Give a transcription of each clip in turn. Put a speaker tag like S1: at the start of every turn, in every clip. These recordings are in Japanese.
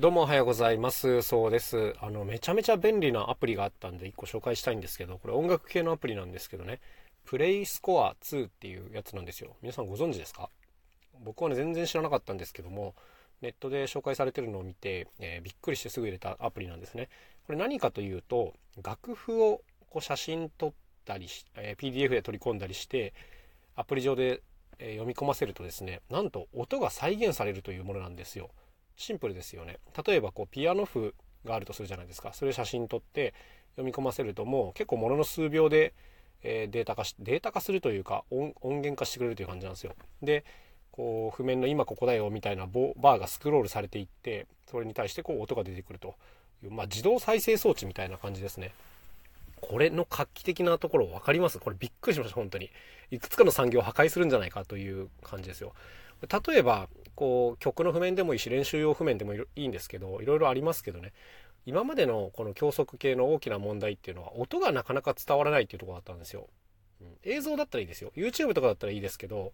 S1: どうもおはようございます。そうです。あの、めちゃめちゃ便利なアプリがあったんで、1個紹介したいんですけど、これ音楽系のアプリなんですけどね、プレイスコア2っていうやつなんですよ。皆さんご存知ですか？僕はね、全然知らなかったんですけども、ネットで紹介されてるのを見て、えー、びっくりしてすぐ入れたアプリなんですね。これ何かというと、楽譜をこう写真撮ったりし、えー、PDF で取り込んだりして、アプリ上で、え、読み込ませるとですね、なんと音が再現されるというものなんですよ。シンプルですよね。例えばこうピアノ譜があるとするじゃないですか。それ写真撮って読み込ませるともう結構ものの数秒で、え、データ化し、データ化するというか音源化してくれるという感じなんですよ。で、こう譜面の今ここだよみたいなバーがスクロールされていって、それに対してこう音が出てくるという、まあ、自動再生装置みたいな感じですね。これの画期的なところ分かります？これびっくりしました、本当に。いくつかの産業を破壊するんじゃないかという感じですよ。例えば、こう、曲の譜面でもいいし、練習用譜面でもいいんですけど、いろいろありますけどね、今までのこの教則系の大きな問題っていうのは、音がなかなか伝わらないっていうとこだったんですよ。うん、映像だったらいいですよ。YouTube とかだったらいいですけど、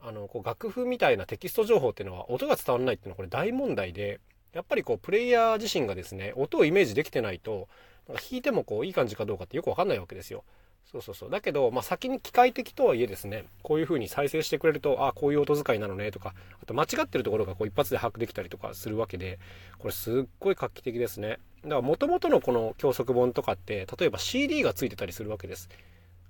S1: あの、こう楽譜みたいなテキスト情報っていうのは音が伝わらないっていうのはこれ大問題で、やっぱりこう、プレイヤー自身がですね、音をイメージできてないと、弾いてもこう、いい感じかどうかってよくわかんないわけですよ。そうそうそう。だけど、まあ、先に機械的とはいえですね、こういう風に再生してくれると、あこういう音遣いなのねとか、あと間違ってるところがこう一発で把握できたりとかするわけで、これすっごい画期的ですね。だから元々のこの教則本とかって、例えば CD がついてたりするわけです。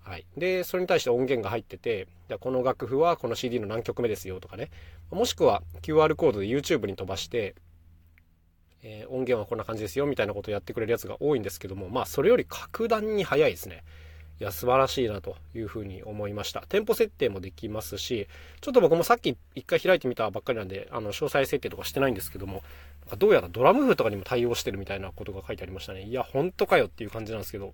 S1: はい。で、それに対して音源が入ってて、この楽譜はこの CD の何曲目ですよとかね。もしくは QR コードで YouTube に飛ばして、えー、音源はこんな感じですよみたいなことをやってくれるやつが多いんですけども、まあそれより格段に早いですね。いや、素晴らしいなというふうに思いました。店舗設定もできますし、ちょっと僕もさっき一回開いてみたばっかりなんで、あの、詳細設定とかしてないんですけども、どうやらドラム譜とかにも対応してるみたいなことが書いてありましたね。いや、ほんとかよっていう感じなんですけど、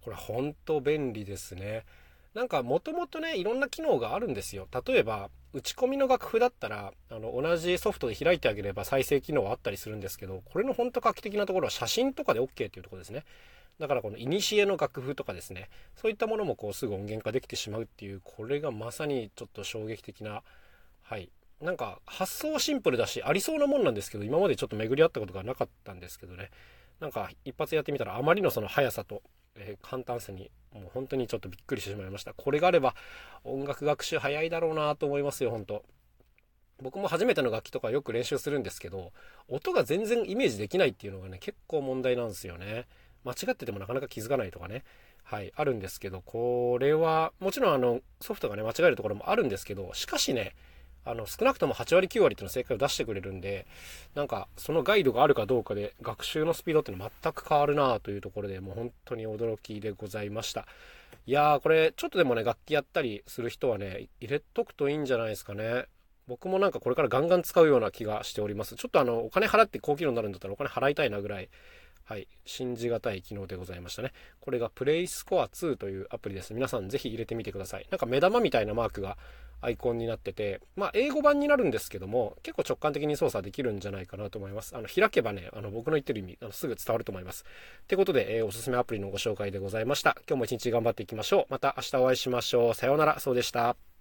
S1: これほんと便利ですね。なんかもともとね、いろんな機能があるんですよ。例えば、打ち込みの楽譜だったら、あの、同じソフトで開いてあげれば再生機能はあったりするんですけど、これのほんと画期的なところは写真とかで OK っていうところですね。だからこの古の楽譜とかですね、そういったものもこうすぐ音源化できてしまうっていう、これがまさにちょっと衝撃的な、はい。なんか発想はシンプルだし、ありそうなもんなんですけど、今までちょっと巡り合ったことがなかったんですけどね。なんか一発やってみたらあまりのその速さと、えー、簡単さにもう本当にちょっとびっくりしてしまいました。これがあれば音楽学習早いだろうなと思いますよ、本当僕も初めての楽器とかよく練習するんですけど、音が全然イメージできないっていうのがね、結構問題なんですよね。間違っててもなかなか気づかないとかね、はい、あるんですけど、これは、もちろんあの、ソフトがね、間違えるところもあるんですけど、しかしね、あの、少なくとも8割9割っていうの正解を出してくれるんで、なんか、そのガイドがあるかどうかで、学習のスピードっていうのは全く変わるなというところで、もう本当に驚きでございました。いやー、これ、ちょっとでもね、楽器やったりする人はね、入れとくといいんじゃないですかね。僕もなんかこれからガンガン使うような気がしております。ちょっとあの、お金払って高機能になるんだったらお金払いたいなぐらい、はい、信じがたい機能でございましたね。これがプレイスコア2というアプリです。皆さんぜひ入れてみてください。なんか目玉みたいなマークがアイコンになってて、まあ英語版になるんですけども、結構直感的に操作できるんじゃないかなと思います。あの、開けばね、あの、僕の言ってる意味、あのすぐ伝わると思います。ってことで、えー、おすすめアプリのご紹介でございました。今日も一日頑張っていきましょう。また明日お会いしましょう。さようなら。そうでした。